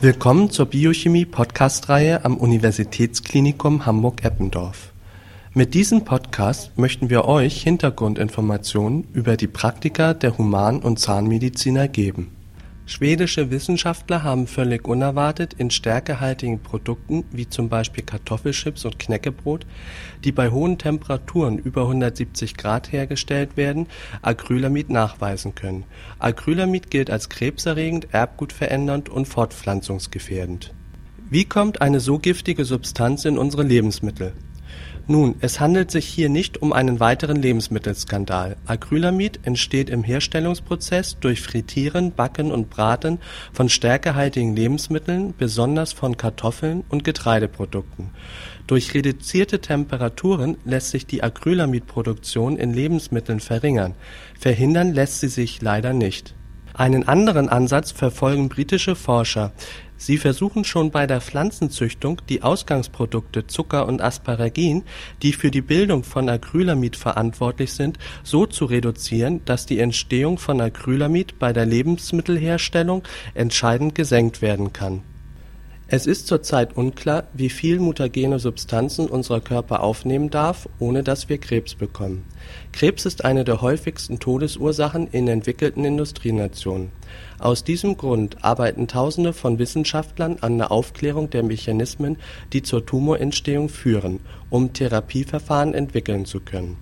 Willkommen zur Biochemie-Podcast-Reihe am Universitätsklinikum Hamburg-Eppendorf. Mit diesem Podcast möchten wir euch Hintergrundinformationen über die Praktika der Human- und Zahnmediziner geben Schwedische Wissenschaftler haben völlig unerwartet in stärkehaltigen Produkten wie zum Beispiel Kartoffelchips und Knäckebrot, die bei hohen Temperaturen über 170 Grad hergestellt werden, Acrylamid nachweisen können. Acrylamid gilt als krebserregend, erbgutverändernd und fortpflanzungsgefährdend. Wie kommt eine so giftige Substanz in unsere Lebensmittel nun, es handelt sich hier nicht um einen weiteren Lebensmittelskandal. Acrylamid entsteht im Herstellungsprozess durch Frittieren, Backen und Braten von stärkehaltigen Lebensmitteln, besonders von Kartoffeln und Getreideprodukten. Durch reduzierte Temperaturen lässt sich die Acrylamidproduktion in Lebensmitteln verringern, verhindern lässt sie sich leider nicht. Einen anderen Ansatz verfolgen britische Forscher. Sie versuchen schon bei der Pflanzenzüchtung die Ausgangsprodukte Zucker und Asparagin, die für die Bildung von Acrylamid verantwortlich sind, so zu reduzieren, dass die Entstehung von Acrylamid bei der Lebensmittelherstellung entscheidend gesenkt werden kann es ist zurzeit unklar, wie viel mutagene Substanzen unser Körper aufnehmen darf, ohne dass wir Krebs bekommen. Krebs ist eine der häufigsten Todesursachen in entwickelten Industrienationen. Aus diesem Grund arbeiten Tausende von Wissenschaftlern an der Aufklärung der Mechanismen, die zur Tumorentstehung führen, um Therapieverfahren entwickeln zu können.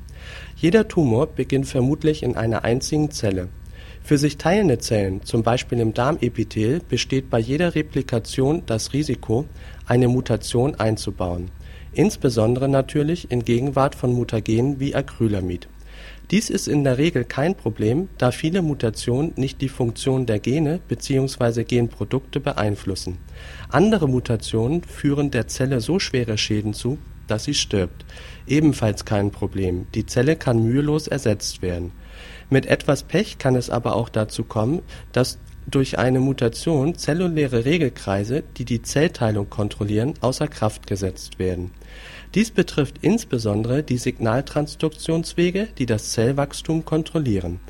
Jeder Tumor beginnt vermutlich in einer einzigen Zelle für sich teilende Zellen, zum Beispiel im Darmepithel, besteht bei jeder Replikation das Risiko, eine Mutation einzubauen, insbesondere natürlich in Gegenwart von Mutagenen wie Acrylamid. Dies ist in der Regel kein Problem, da viele Mutationen nicht die Funktion der Gene bzw. Genprodukte beeinflussen. Andere Mutationen führen der Zelle so schwere Schäden zu, dass sie stirbt. Ebenfalls kein Problem, die Zelle kann mühelos ersetzt werden mit etwas Pech kann es aber auch dazu kommen, dass durch eine Mutation zelluläre Regelkreise, die die Zellteilung kontrollieren, außer Kraft gesetzt werden. Dies betrifft insbesondere die Signaltransduktionswege, die das Zellwachstum kontrollieren.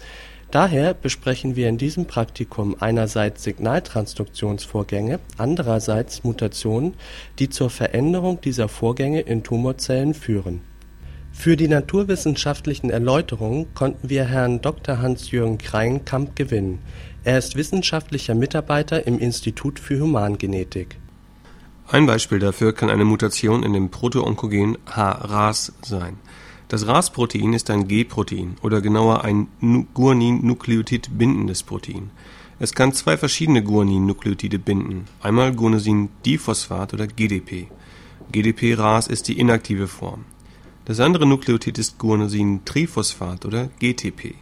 Daher besprechen wir in diesem Praktikum einerseits Signaltransduktionsvorgänge, andererseits Mutationen, die zur Veränderung dieser Vorgänge in Tumorzellen führen für die naturwissenschaftlichen Erläuterungen konnten wir Herrn Dr. Hans-Jürgen Kreinkamp gewinnen. Er ist wissenschaftlicher Mitarbeiter im Institut für Humangenetik. Ein Beispiel dafür kann eine Mutation in dem Protoonkogen H-RAS sein. Das RAS-Protein ist ein G-Protein oder genauer ein Guanin-Nukleotid bindendes Protein. Es kann zwei verschiedene Guanin-Nukleotide binden, einmal Guanosin-Diphosphat oder GDP. GDP-RAS ist die inaktive Form. Das andere Nukleotid ist Guanosin-Triphosphat oder GTP.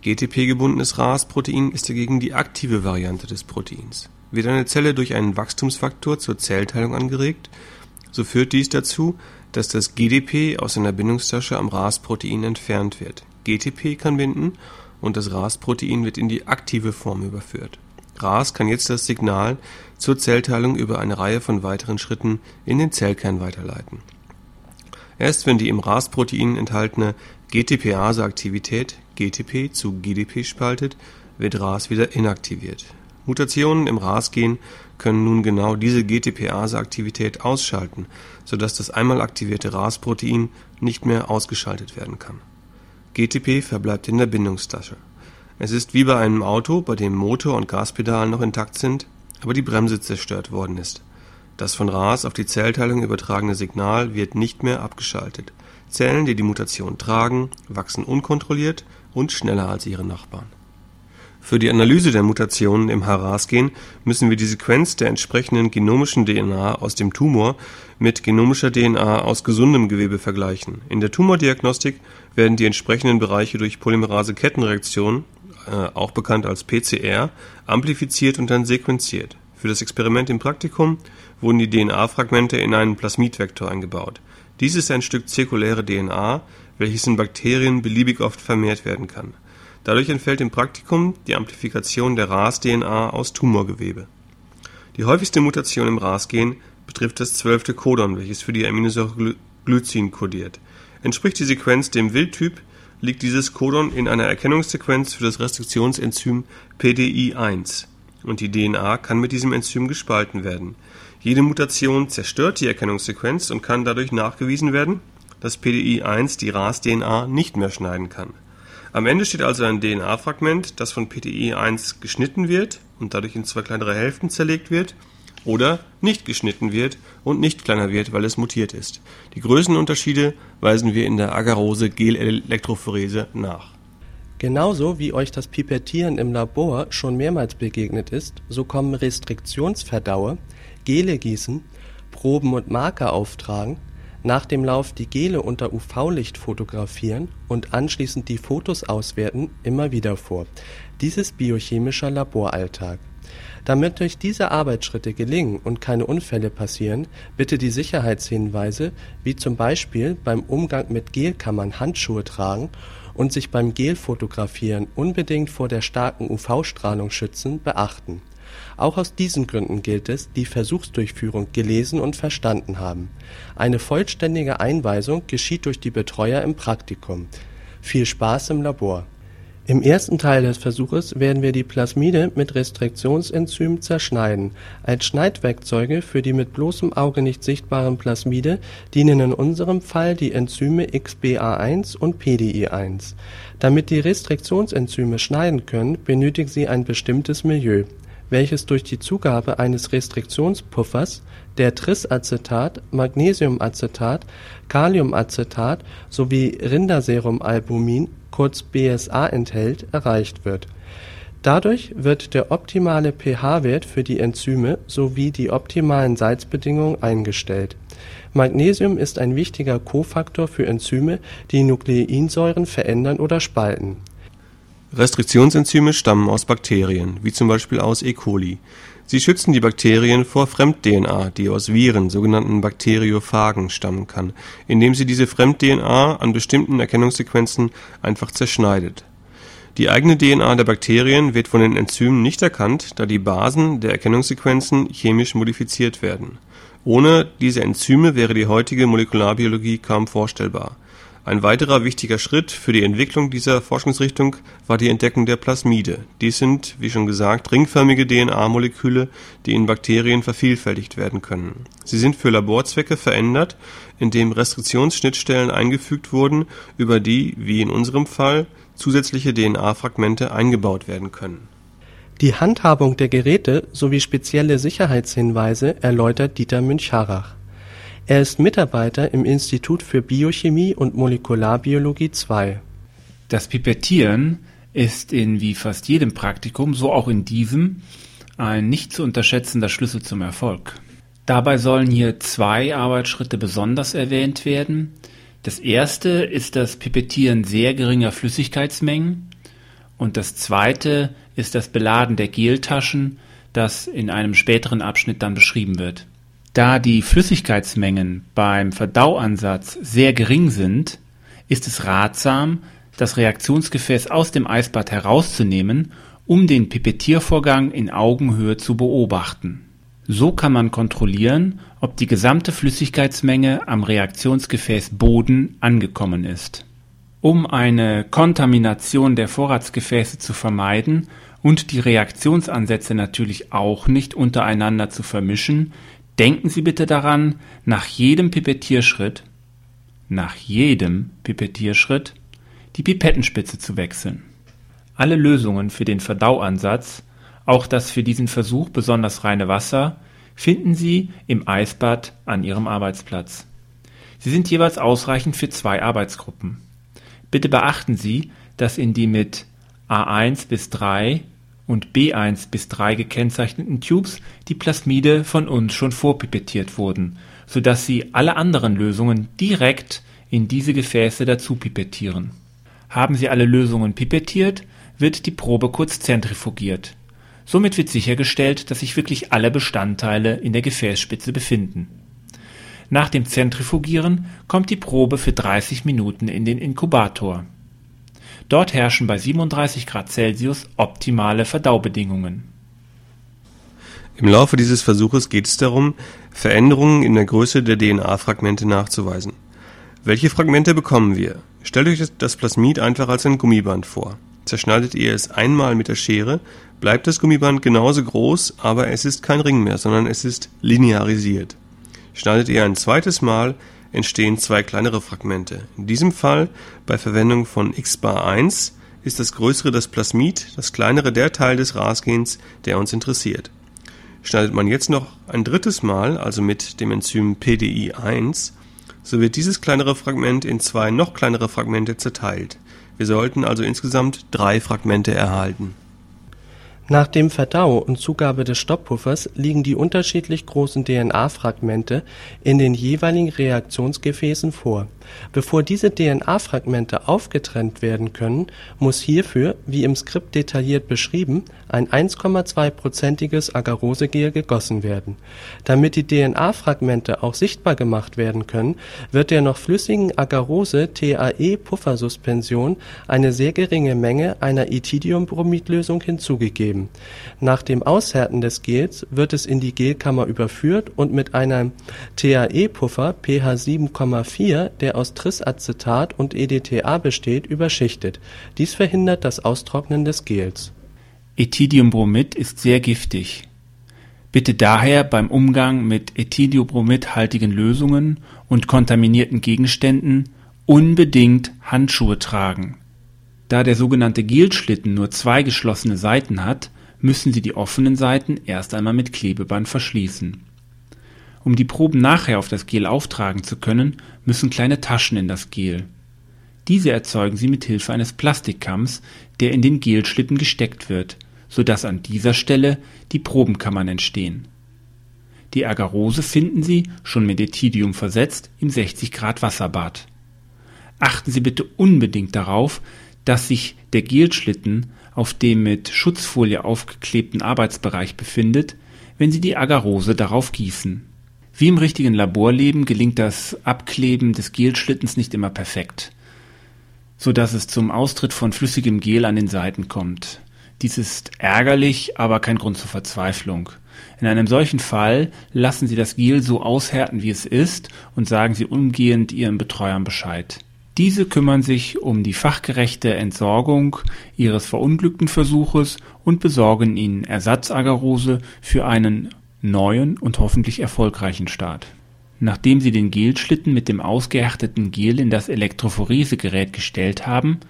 GTP-gebundenes RAS-Protein ist dagegen die aktive Variante des Proteins. Wird eine Zelle durch einen Wachstumsfaktor zur Zellteilung angeregt, so führt dies dazu, dass das GDP aus seiner Bindungstasche am RAS-Protein entfernt wird. GTP kann binden und das RAS-Protein wird in die aktive Form überführt. RAS kann jetzt das Signal zur Zellteilung über eine Reihe von weiteren Schritten in den Zellkern weiterleiten Erst wenn die im RAS-Protein enthaltene GTPase-Aktivität (GTP zu GDP spaltet, wird RAS wieder inaktiviert. Mutationen im RAS-Gen können nun genau diese GTPase-Aktivität ausschalten, sodass das einmal aktivierte RAS-Protein nicht mehr ausgeschaltet werden kann. GTP verbleibt in der Bindungstasche. Es ist wie bei einem Auto, bei dem Motor und Gaspedal noch intakt sind, aber die Bremse zerstört worden ist das von RAS auf die Zellteilung übertragene Signal wird nicht mehr abgeschaltet. Zellen, die die Mutation tragen, wachsen unkontrolliert und schneller als ihre Nachbarn. Für die Analyse der Mutationen im HRAS-Gen müssen wir die Sequenz der entsprechenden genomischen DNA aus dem Tumor mit genomischer DNA aus gesundem Gewebe vergleichen. In der Tumordiagnostik werden die entsprechenden Bereiche durch Polymerase-Kettenreaktion, äh, auch bekannt als PCR, amplifiziert und dann sequenziert. Für das Experiment im Praktikum wurden die DNA-Fragmente in einen Plasmidvektor eingebaut. Dies ist ein Stück zirkuläre DNA, welches in Bakterien beliebig oft vermehrt werden kann. Dadurch entfällt im Praktikum die Amplifikation der RAS-DNA aus Tumorgewebe. Die häufigste Mutation im RAS-Gen betrifft das zwölfte Codon, welches für die Aminosäure Glycin kodiert. Entspricht die Sequenz dem Wildtyp, liegt dieses Codon in einer Erkennungssequenz für das Restriktionsenzym PDI1 und die DNA kann mit diesem Enzym gespalten werden. Jede Mutation zerstört die Erkennungssequenz und kann dadurch nachgewiesen werden, dass PDI-1 die RAS-DNA nicht mehr schneiden kann. Am Ende steht also ein DNA-Fragment, das von PDI-1 geschnitten wird und dadurch in zwei kleinere Hälften zerlegt wird oder nicht geschnitten wird und nicht kleiner wird, weil es mutiert ist. Die Größenunterschiede weisen wir in der Agarose-Gel-Elektrophorese nach. Genauso wie euch das Pipettieren im Labor schon mehrmals begegnet ist, so kommen Restriktionsverdaue, Gele gießen, Proben und Marker auftragen, nach dem Lauf die Gele unter UV-Licht fotografieren und anschließend die Fotos auswerten immer wieder vor. Dies ist biochemischer Laboralltag. Damit euch diese Arbeitsschritte gelingen und keine Unfälle passieren, bitte die Sicherheitshinweise wie zum Beispiel beim Umgang mit Gelkammern Handschuhe tragen und sich beim Gelfotografieren unbedingt vor der starken UV-Strahlung schützen beachten. Auch aus diesen Gründen gilt es, die Versuchsdurchführung gelesen und verstanden haben. Eine vollständige Einweisung geschieht durch die Betreuer im Praktikum. Viel Spaß im Labor im ersten Teil des Versuches werden wir die Plasmide mit Restriktionsenzymen zerschneiden. Als Schneidwerkzeuge für die mit bloßem Auge nicht sichtbaren Plasmide dienen in unserem Fall die Enzyme XBA1 und PDI1. Damit die Restriktionsenzyme schneiden können, benötigen sie ein bestimmtes Milieu, welches durch die Zugabe eines Restriktionspuffers, der Trisacetat, Magnesiumacetat, Kaliumacetat sowie Rinderserumalbumin kurz BSA enthält, erreicht wird. Dadurch wird der optimale pH-Wert für die Enzyme sowie die optimalen Salzbedingungen eingestellt. Magnesium ist ein wichtiger Kofaktor für Enzyme, die Nukleinsäuren verändern oder spalten. Restriktionsenzyme stammen aus Bakterien, wie zum Beispiel aus E. coli. Sie schützen die Bakterien vor Fremd-DNA, die aus Viren, sogenannten Bakteriophagen, stammen kann, indem sie diese Fremd-DNA an bestimmten Erkennungssequenzen einfach zerschneidet. Die eigene DNA der Bakterien wird von den Enzymen nicht erkannt, da die Basen der Erkennungssequenzen chemisch modifiziert werden. Ohne diese Enzyme wäre die heutige Molekularbiologie kaum vorstellbar ein weiterer wichtiger Schritt für die Entwicklung dieser Forschungsrichtung war die Entdeckung der Plasmide. Dies sind, wie schon gesagt, ringförmige DNA-Moleküle, die in Bakterien vervielfältigt werden können. Sie sind für Laborzwecke verändert, indem Restriktionsschnittstellen eingefügt wurden, über die, wie in unserem Fall, zusätzliche DNA-Fragmente eingebaut werden können. Die Handhabung der Geräte sowie spezielle Sicherheitshinweise erläutert Dieter Münch-Harrach er ist Mitarbeiter im Institut für Biochemie und Molekularbiologie II. Das Pipettieren ist in wie fast jedem Praktikum, so auch in diesem, ein nicht zu unterschätzender Schlüssel zum Erfolg. Dabei sollen hier zwei Arbeitsschritte besonders erwähnt werden. Das erste ist das Pipettieren sehr geringer Flüssigkeitsmengen und das zweite ist das Beladen der Geltaschen, das in einem späteren Abschnitt dann beschrieben wird. Da die Flüssigkeitsmengen beim Verdauansatz sehr gering sind, ist es ratsam, das Reaktionsgefäß aus dem Eisbad herauszunehmen, um den Pipettiervorgang in Augenhöhe zu beobachten. So kann man kontrollieren, ob die gesamte Flüssigkeitsmenge am Reaktionsgefäß Boden angekommen ist. Um eine Kontamination der Vorratsgefäße zu vermeiden und die Reaktionsansätze natürlich auch nicht untereinander zu vermischen, Denken Sie bitte daran, nach jedem Pipettierschritt, nach jedem Pipettierschritt die Pipettenspitze zu wechseln. Alle Lösungen für den Verdauansatz, auch das für diesen Versuch besonders reine Wasser, finden Sie im Eisbad an Ihrem Arbeitsplatz. Sie sind jeweils ausreichend für zwei Arbeitsgruppen. Bitte beachten Sie, dass in die mit A1 bis 3 und B1 bis 3 gekennzeichneten Tubes die Plasmide von uns schon vorpipettiert wurden, so dass Sie alle anderen Lösungen direkt in diese Gefäße dazu pipettieren. Haben Sie alle Lösungen pipettiert, wird die Probe kurz zentrifugiert. Somit wird sichergestellt, dass sich wirklich alle Bestandteile in der Gefäßspitze befinden. Nach dem Zentrifugieren kommt die Probe für 30 Minuten in den Inkubator Dort herrschen bei 37 Grad Celsius optimale Verdaubedingungen. Im Laufe dieses Versuches geht es darum, Veränderungen in der Größe der DNA-Fragmente nachzuweisen. Welche Fragmente bekommen wir? Stellt euch das Plasmid einfach als ein Gummiband vor. Zerschneidet ihr es einmal mit der Schere, bleibt das Gummiband genauso groß, aber es ist kein Ring mehr, sondern es ist linearisiert. Schneidet ihr ein zweites Mal, entstehen zwei kleinere Fragmente. In diesem Fall, bei Verwendung von X-Bar 1, ist das größere das Plasmid, das kleinere der Teil des Rasgens, der uns interessiert. Schneidet man jetzt noch ein drittes Mal, also mit dem Enzym PDI1, so wird dieses kleinere Fragment in zwei noch kleinere Fragmente zerteilt. Wir sollten also insgesamt drei Fragmente erhalten nach dem Verdau und Zugabe des Stopppuffers liegen die unterschiedlich großen DNA-Fragmente in den jeweiligen Reaktionsgefäßen vor. Bevor diese DNA-Fragmente aufgetrennt werden können, muss hierfür, wie im Skript detailliert beschrieben, ein 1,2-prozentiges Agarosegel gegossen werden. Damit die DNA-Fragmente auch sichtbar gemacht werden können, wird der noch flüssigen Agarose-TAE-Puffersuspension eine sehr geringe Menge einer Ethidiumbromidlösung hinzugegeben geben. Nach dem Aushärten des Gels wird es in die Gelkammer überführt und mit einem TAE-Puffer pH 7,4, der aus Trisacetat und EDTA besteht, überschichtet. Dies verhindert das Austrocknen des Gels. Ethidiumbromid ist sehr giftig. Bitte daher beim Umgang mit ethidiumbromidhaltigen Lösungen und kontaminierten Gegenständen unbedingt Handschuhe tragen da der sogenannte Gelschlitten nur zwei geschlossene Seiten hat, müssen Sie die offenen Seiten erst einmal mit Klebeband verschließen. Um die Proben nachher auf das Gel auftragen zu können, müssen kleine Taschen in das Gel. Diese erzeugen Sie mit Hilfe eines Plastikkamms, der in den Gelschlitten gesteckt wird, so dass an dieser Stelle die Probenkammern entstehen. Die Agarose finden Sie, schon mit Ethidium versetzt, im 60 Grad Wasserbad. Achten Sie bitte unbedingt darauf, dass sich der Gelschlitten auf dem mit Schutzfolie aufgeklebten Arbeitsbereich befindet, wenn Sie die Agarose darauf gießen. Wie im richtigen Laborleben gelingt das Abkleben des Gelschlittens nicht immer perfekt, so dass es zum Austritt von flüssigem Gel an den Seiten kommt. Dies ist ärgerlich, aber kein Grund zur Verzweiflung. In einem solchen Fall lassen Sie das Gel so aushärten, wie es ist, und sagen Sie umgehend Ihren Betreuern Bescheid. Diese kümmern sich um die fachgerechte Entsorgung ihres verunglückten Versuches und besorgen ihnen Ersatzagarose für einen neuen und hoffentlich erfolgreichen Start. Nachdem sie den Gelschlitten mit dem ausgehärteten Gel in das Elektrophoresegerät gestellt haben,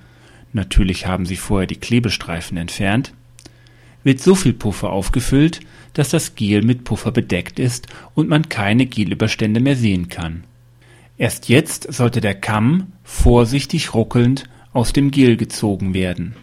natürlich haben sie vorher die Klebestreifen entfernt, wird so viel Puffer aufgefüllt, dass das Gel mit Puffer bedeckt ist und man keine Gelüberstände mehr sehen kann Erst jetzt sollte der Kamm vorsichtig ruckelnd aus dem Gel gezogen werden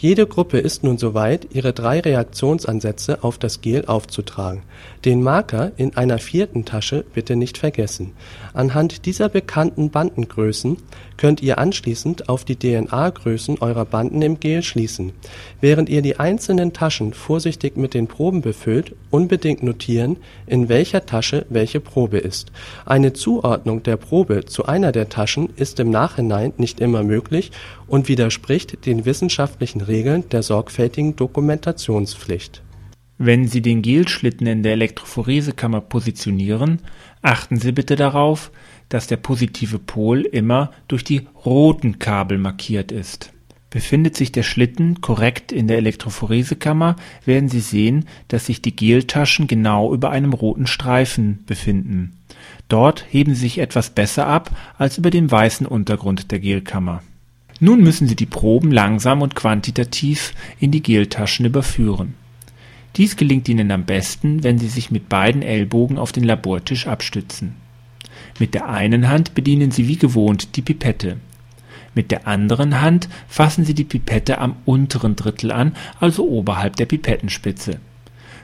jede Gruppe ist nun soweit, ihre drei Reaktionsansätze auf das Gel aufzutragen. Den Marker in einer vierten Tasche bitte nicht vergessen. Anhand dieser bekannten Bandengrößen könnt ihr anschließend auf die DNA-Größen eurer Banden im Gel schließen. Während ihr die einzelnen Taschen vorsichtig mit den Proben befüllt, unbedingt notieren, in welcher Tasche welche Probe ist. Eine Zuordnung der Probe zu einer der Taschen ist im Nachhinein nicht immer möglich und widerspricht den wissenschaftlichen Regeln der sorgfältigen Dokumentationspflicht. Wenn Sie den Gelschlitten in der Elektrophoresekammer positionieren, achten Sie bitte darauf, dass der positive Pol immer durch die roten Kabel markiert ist. Befindet sich der Schlitten korrekt in der Elektrophoresekammer, werden Sie sehen, dass sich die Geltaschen genau über einem roten Streifen befinden. Dort heben sie sich etwas besser ab als über dem weißen Untergrund der Gelkammer nun müssen Sie die Proben langsam und quantitativ in die Geltaschen überführen. Dies gelingt Ihnen am besten, wenn Sie sich mit beiden Ellbogen auf den Labortisch abstützen. Mit der einen Hand bedienen Sie wie gewohnt die Pipette. Mit der anderen Hand fassen Sie die Pipette am unteren Drittel an, also oberhalb der Pipettenspitze.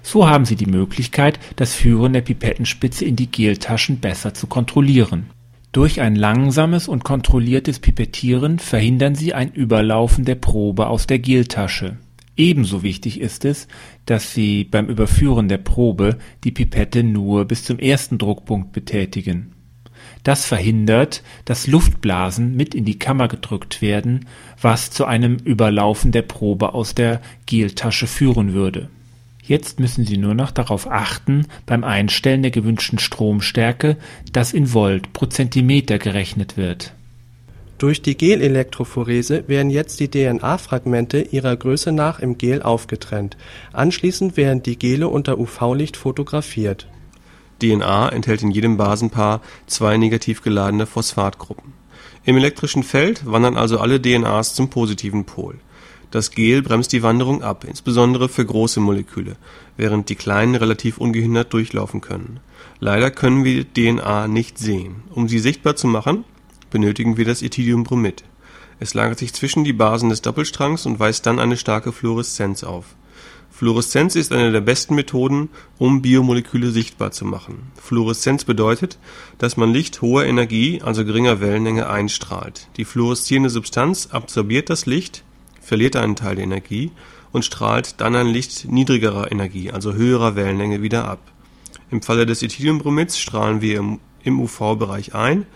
So haben Sie die Möglichkeit, das Führen der Pipettenspitze in die Geltaschen besser zu kontrollieren durch ein langsames und kontrolliertes Pipettieren verhindern Sie ein Überlaufen der Probe aus der Geltasche. Ebenso wichtig ist es, dass Sie beim Überführen der Probe die Pipette nur bis zum ersten Druckpunkt betätigen. Das verhindert, dass Luftblasen mit in die Kammer gedrückt werden, was zu einem Überlaufen der Probe aus der Geltasche führen würde Jetzt müssen Sie nur noch darauf achten, beim Einstellen der gewünschten Stromstärke, dass in Volt pro Zentimeter gerechnet wird. Durch die Gelelektrophorese werden jetzt die DNA-Fragmente ihrer Größe nach im Gel aufgetrennt. Anschließend werden die Gele unter UV-Licht fotografiert. DNA enthält in jedem Basenpaar zwei negativ geladene Phosphatgruppen. Im elektrischen Feld wandern also alle DNAs zum positiven Pol. Das Gel bremst die Wanderung ab, insbesondere für große Moleküle, während die kleinen relativ ungehindert durchlaufen können. Leider können wir DNA nicht sehen. Um sie sichtbar zu machen benötigen wir das Ethylenbromid. Es lagert sich zwischen die Basen des Doppelstrangs und weist dann eine starke Fluoreszenz auf. Fluoreszenz ist eine der besten Methoden, um Biomoleküle sichtbar zu machen. Fluoreszenz bedeutet, dass man Licht hoher Energie, also geringer Wellenlänge, einstrahlt. Die fluoreszierende Substanz absorbiert das Licht, verliert einen Teil der Energie und strahlt dann ein Licht niedrigerer Energie, also höherer Wellenlänge, wieder ab. Im Falle des Ethylenbromids strahlen wir im UV-Bereich ein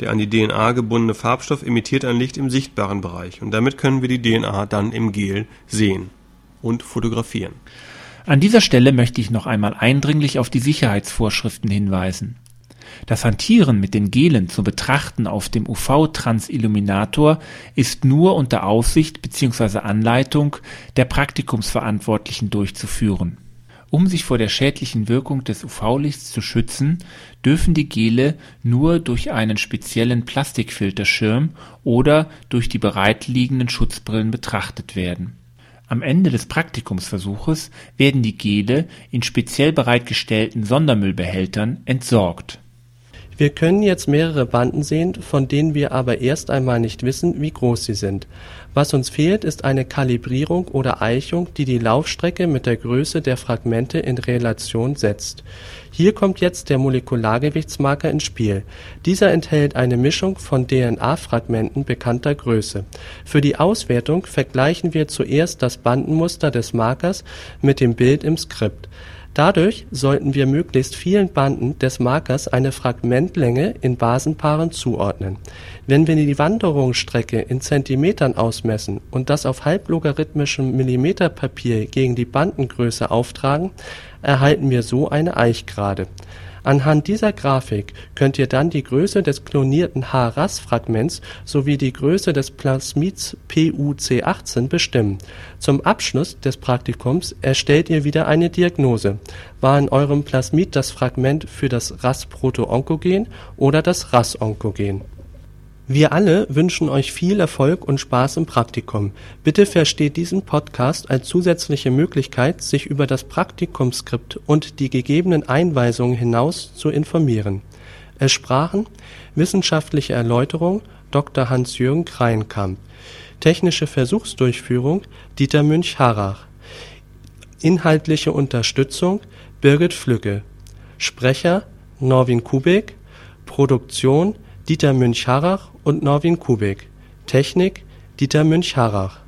der an die DNA gebundene Farbstoff emittiert ein Licht im sichtbaren Bereich und damit können wir die DNA dann im Gel sehen und fotografieren. An dieser Stelle möchte ich noch einmal eindringlich auf die Sicherheitsvorschriften hinweisen. Das Hantieren mit den Gelen zu betrachten auf dem UV-Transilluminator ist nur unter Aufsicht bzw. Anleitung der Praktikumsverantwortlichen durchzuführen um sich vor der schädlichen Wirkung des UV-Lichts zu schützen, dürfen die Gele nur durch einen speziellen Plastikfilterschirm oder durch die bereitliegenden Schutzbrillen betrachtet werden. Am Ende des Praktikumsversuches werden die Gele in speziell bereitgestellten Sondermüllbehältern entsorgt wir können jetzt mehrere Banden sehen, von denen wir aber erst einmal nicht wissen, wie groß sie sind. Was uns fehlt, ist eine Kalibrierung oder Eichung, die die Laufstrecke mit der Größe der Fragmente in Relation setzt. Hier kommt jetzt der Molekulargewichtsmarker ins Spiel. Dieser enthält eine Mischung von DNA-Fragmenten bekannter Größe. Für die Auswertung vergleichen wir zuerst das Bandenmuster des Markers mit dem Bild im Skript Dadurch sollten wir möglichst vielen Banden des Markers eine Fragmentlänge in Basenpaaren zuordnen. Wenn wir die Wanderungsstrecke in Zentimetern ausmessen und das auf halblogarithmischem Millimeterpapier gegen die Bandengröße auftragen, erhalten wir so eine Eichgrade Anhand dieser Grafik könnt ihr dann die Größe des klonierten H-RAS-Fragments sowie die Größe des Plasmids PuC18 bestimmen. Zum Abschluss des Praktikums erstellt ihr wieder eine Diagnose: War in eurem Plasmid das Fragment für das RAS-Protoonkogen oder das RAS-Onkogen wir alle wünschen euch viel Erfolg und Spaß im Praktikum. Bitte versteht diesen Podcast als zusätzliche Möglichkeit, sich über das Praktikumsskript und die gegebenen Einweisungen hinaus zu informieren. Es sprachen Wissenschaftliche Erläuterung Dr. Hans-Jürgen Kreinkamp, Technische Versuchsdurchführung Dieter Münch-Harrach, Inhaltliche Unterstützung Birgit Flügge, Sprecher Norwin Kubik, Produktion Dieter Münch-Harrach und Norwin Kubik. Technik Dieter Münch-Harrach